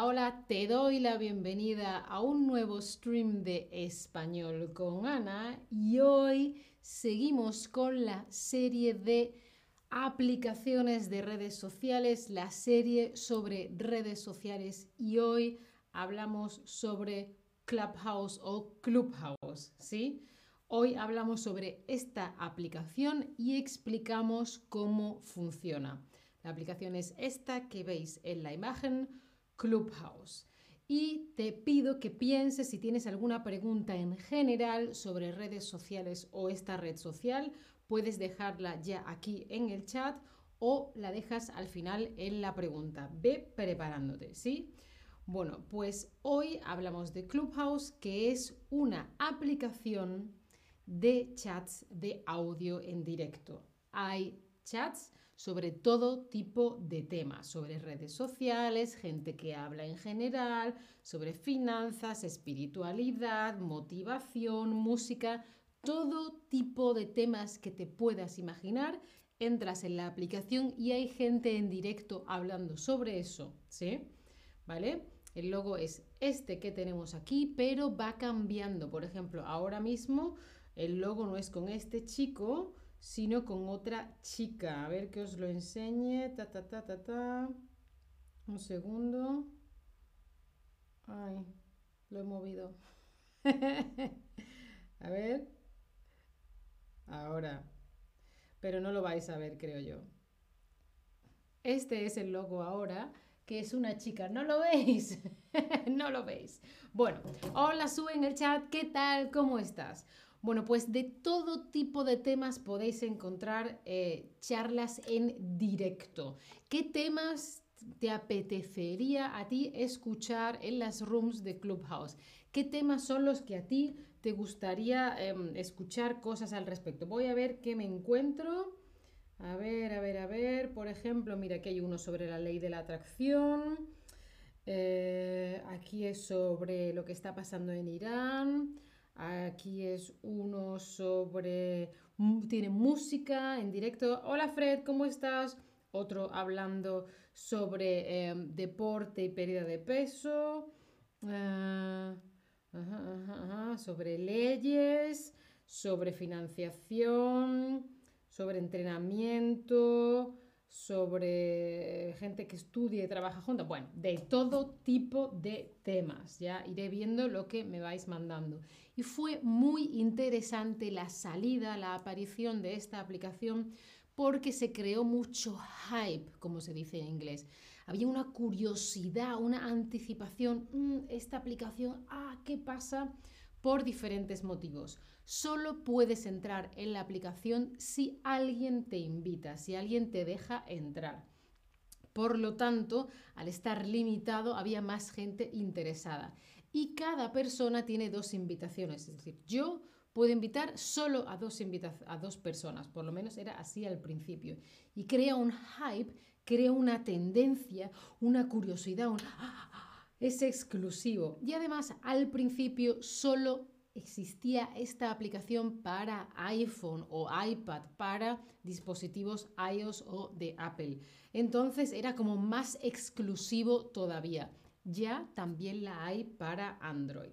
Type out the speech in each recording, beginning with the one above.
Hola, te doy la bienvenida a un nuevo stream de español con Ana y hoy seguimos con la serie de aplicaciones de redes sociales, la serie sobre redes sociales y hoy hablamos sobre Clubhouse o Clubhouse, ¿sí? Hoy hablamos sobre esta aplicación y explicamos cómo funciona. La aplicación es esta que veis en la imagen, Clubhouse. Y te pido que pienses si tienes alguna pregunta en general sobre redes sociales o esta red social, puedes dejarla ya aquí en el chat o la dejas al final en la pregunta. Ve preparándote, ¿sí? Bueno, pues hoy hablamos de Clubhouse, que es una aplicación de chats de audio en directo. Hay chats sobre todo tipo de temas, sobre redes sociales, gente que habla en general, sobre finanzas, espiritualidad, motivación, música, todo tipo de temas que te puedas imaginar. Entras en la aplicación y hay gente en directo hablando sobre eso, ¿sí? ¿Vale? El logo es este que tenemos aquí, pero va cambiando. Por ejemplo, ahora mismo el logo no es con este chico, sino con otra chica. A ver que os lo enseñe. Ta, ta, ta, ta, ta. Un segundo. Ay, lo he movido. a ver. Ahora. Pero no lo vais a ver, creo yo. Este es el logo ahora, que es una chica. ¿No lo veis? no lo veis. Bueno, hola, sube en el chat. ¿Qué tal? ¿Cómo estás? Bueno, pues de todo tipo de temas podéis encontrar eh, charlas en directo. ¿Qué temas te apetecería a ti escuchar en las rooms de Clubhouse? ¿Qué temas son los que a ti te gustaría em, escuchar cosas al respecto? Voy a ver qué me encuentro. A ver, a ver, a ver. Por ejemplo, mira, aquí hay uno sobre la ley de la atracción. Eh, aquí es sobre lo que está pasando en Irán. Aquí es uno sobre, tiene música en directo. Hola Fred, ¿cómo estás? Otro hablando sobre em, deporte y pérdida de peso. Ah, sobre leyes, sobre financiación, sobre entrenamiento, sobre gente que estudia y trabaja juntos. Bueno, de todo tipo de temas. Ya iré viendo lo que me vais mandando. Y fue muy interesante la salida, la aparición de esta aplicación porque se creó mucho hype, como se dice en inglés. Había una curiosidad, una anticipación. Mm, esta aplicación, ah, ¿qué pasa? Por diferentes motivos. Solo puedes entrar en la aplicación si alguien te invita, si alguien te deja entrar. Por lo tanto, al estar limitado, había más gente interesada y cada persona tiene dos invitaciones. Es decir, yo puedo invitar solo a dos, a dos personas, por lo menos era así al principio. Y crea un hype, crea una tendencia, una curiosidad, un... es exclusivo. Y además al principio solo existía esta aplicación para iPhone o iPad, para dispositivos iOS o de Apple. Entonces era como más exclusivo todavía ya también la hay para Android.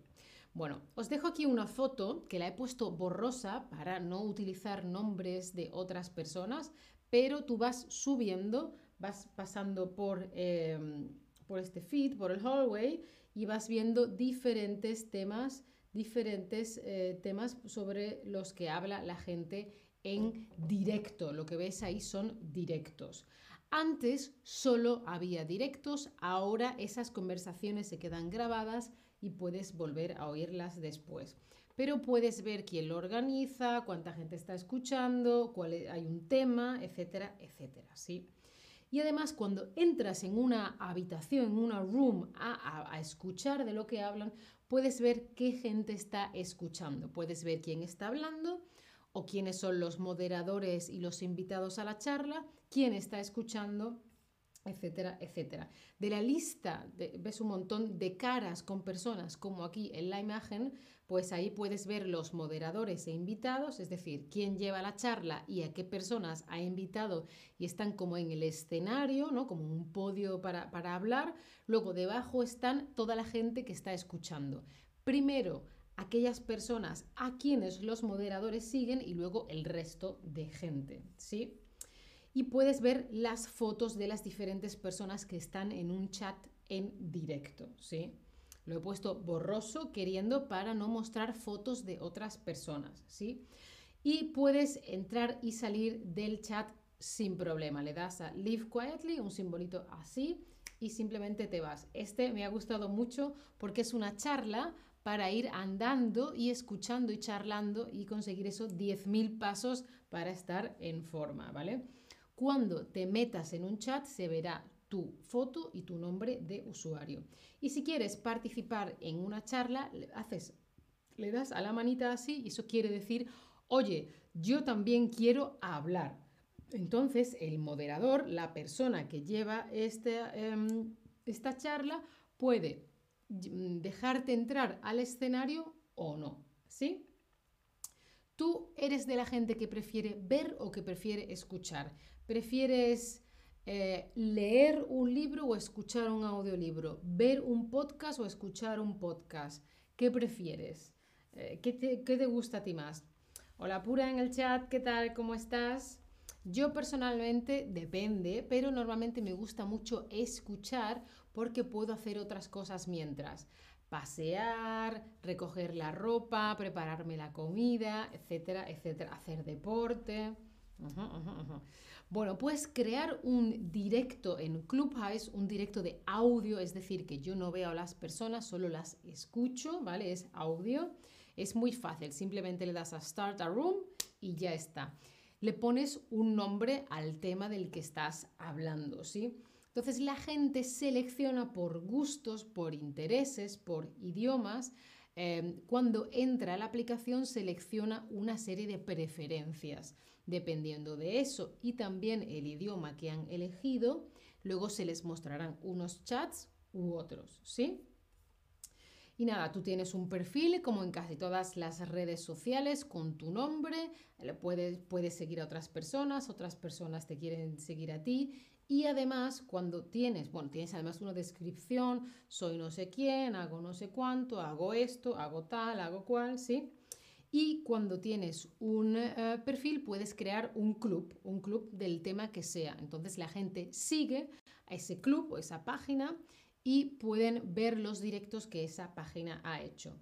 Bueno, os dejo aquí una foto que la he puesto borrosa para no utilizar nombres de otras personas, pero tú vas subiendo, vas pasando por, em, por este feed, por el hallway y vas viendo diferentes temas, diferentes eh, temas sobre los que habla la gente en directo. Lo que ves ahí son directos. Antes solo había directos, ahora esas conversaciones se quedan grabadas y puedes volver a oírlas después. Pero puedes ver quién lo organiza, cuánta gente está escuchando, cuál hay un tema, etcétera, etcétera, ¿sí? Y además cuando entras en una habitación, en una room a, escuchar de lo que hablan, puedes ver qué gente está escuchando, puedes ver quién está hablando o quiénes son los moderadores y los invitados a la charla, quién está escuchando, etcétera, etcétera. De la lista, ves un montón de caras con personas, como aquí en la imagen, pues ahí puedes ver los moderadores e invitados, es decir, quién lleva la charla y a qué personas ha invitado y están como en el escenario, ¿no? Como un podio para, para hablar. Luego debajo están toda la gente que está escuchando. Primero, aquellas personas a quienes los moderadores siguen y luego el resto de gente, ¿sí? Y puedes ver las fotos de las diferentes personas que están en un chat en directo, ¿sí? Lo he puesto borroso queriendo para no mostrar fotos de otras personas, ¿sí? Y puedes entrar y salir del chat sin problema. Le das a Live Quietly, un simbolito así, y simplemente te vas. Este me ha gustado mucho porque es una charla para ir andando y escuchando y charlando y conseguir esos 10.000 pasos para estar en forma, ¿vale? Cuando te metas en un chat se verá tu foto y tu nombre de usuario. Y si quieres participar en una charla, haces, le das a la manita así y eso quiere decir, oye, yo también quiero hablar. Entonces el moderador, la persona que lleva este, em, esta charla, puede dejarte entrar al escenario o no, ¿sí? ¿Tú eres de la gente que prefiere ver o que prefiere escuchar? ¿Prefieres eh, leer un libro o escuchar un audiolibro, ver un podcast o escuchar un podcast. ¿Qué prefieres? Eh, ¿qué, te, ¿Qué te gusta a ti más? Hola Pura en el chat, ¿qué tal? ¿Cómo estás? Yo personalmente depende, pero normalmente me gusta mucho escuchar porque puedo hacer otras cosas mientras. Pasear, recoger la ropa, prepararme la comida, etcétera, etcétera. Hacer deporte. Bueno, puedes crear un directo en Clubhouse, un directo de audio, es decir, que yo no veo a las personas, solo las escucho, ¿vale? Es audio. Es muy fácil, simplemente le das a Start a Room y ya está. Le pones un nombre al tema del que estás hablando, ¿sí? Entonces la gente selecciona por gustos, por intereses, por idiomas. Eh, cuando entra a la aplicación selecciona una serie de preferencias. Dependiendo de eso y también el idioma que han elegido, luego se les mostrarán unos chats u otros, ¿sí? Y nada, tú tienes un perfil como en casi todas las redes sociales con tu nombre, puedes, puedes seguir a otras personas, otras personas te quieren seguir a ti y además cuando tienes, bueno, tienes además una descripción, soy no sé quién, hago no sé cuánto, hago esto, hago tal, hago cual, ¿sí? Y cuando tienes un eh, perfil puedes crear un club, un club del tema que sea. Entonces la gente sigue a ese club o esa página y pueden ver los directos que esa página ha hecho.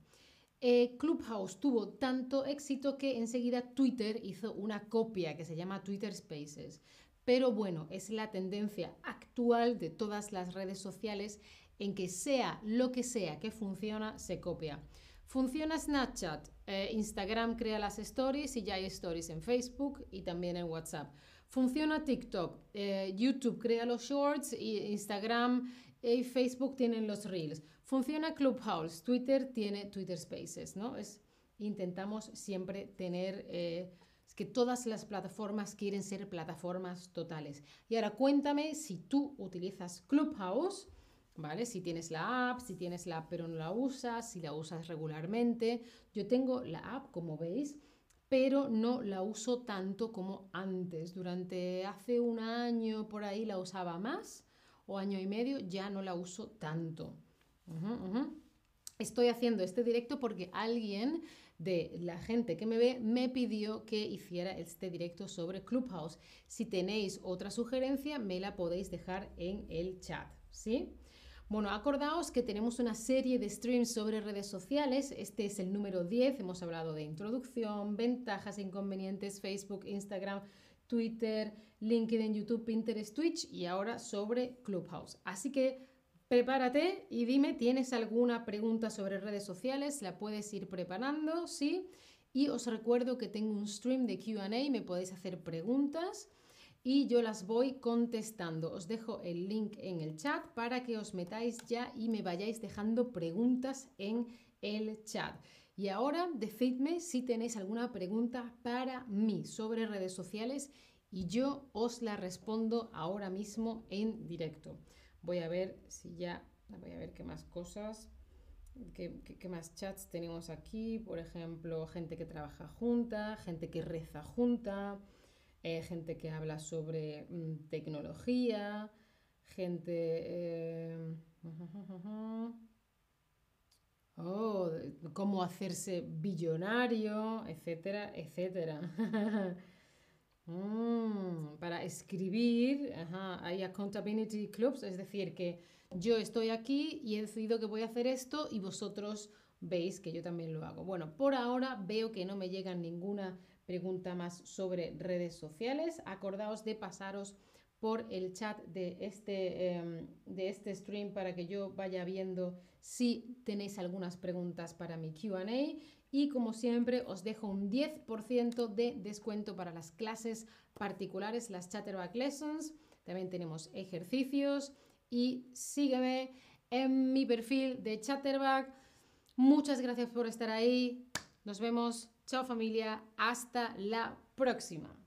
Eh, Clubhouse tuvo tanto éxito que enseguida Twitter hizo una copia que se llama Twitter Spaces. Pero bueno, es la tendencia actual de todas las redes sociales en que sea lo que sea que funciona, se copia. Funciona Snapchat, eh, Instagram crea las stories y ya hay stories en Facebook y también en WhatsApp. Funciona TikTok, eh, YouTube crea los shorts y Instagram y Facebook tienen los reels. Funciona Clubhouse, Twitter tiene Twitter Spaces, ¿no? Es, intentamos siempre tener... Eh, es que todas las plataformas quieren ser plataformas totales. Y ahora cuéntame si tú utilizas Clubhouse ¿vale? Si tienes la app, si tienes la app pero no la usas, si la usas regularmente. Yo tengo la app, como veis, pero no la uso tanto como antes. Durante hace un año por ahí la usaba más o año y medio, ya no la uso tanto. Estoy haciendo este directo porque alguien de la gente que me ve me pidió que hiciera este directo sobre Clubhouse. Si tenéis otra sugerencia, me la podéis dejar en el chat, ¿sí? Bueno, acordaos que tenemos una serie de streams sobre redes sociales. Este es el número 10. Hemos hablado de introducción, ventajas, inconvenientes, Facebook, Instagram, Twitter, LinkedIn, YouTube, Pinterest, Twitch y ahora sobre Clubhouse. Así que prepárate y dime, ¿tienes alguna pregunta sobre redes sociales? La puedes ir preparando, ¿sí? Y os recuerdo que tengo un stream de QA, me podéis hacer preguntas y yo las voy contestando. Os dejo el link en el chat para que os metáis ya y me vayáis dejando preguntas en el chat. Y ahora decidme si tenéis alguna pregunta para mí sobre redes sociales y yo os la respondo ahora mismo en directo. Voy a ver si ya, voy a ver qué más cosas. ¿Qué, más chats tenemos aquí? Por ejemplo, gente que trabaja junta, gente que reza junta, eh, gente que habla sobre mm, tecnología, gente... Eh, oh, cómo hacerse billonario, etcétera, etcétera. Mm, para escribir, hay accountability clubs, es decir, que yo estoy aquí y he decidido que voy a hacer esto y vosotros veis que yo también lo hago. Bueno, por ahora veo que no me llega ninguna pregunta más sobre redes sociales. Acordaos de pasaros por el chat de este, em, de este stream para que yo vaya viendo si tenéis algunas preguntas para mi QA. Y como siempre os dejo un 10% de descuento para las clases particulares, las Chatterback Lessons. También tenemos ejercicios y sígueme en mi perfil de Chatterback. Muchas gracias por estar ahí. Nos vemos. Chao familia. Hasta la próxima.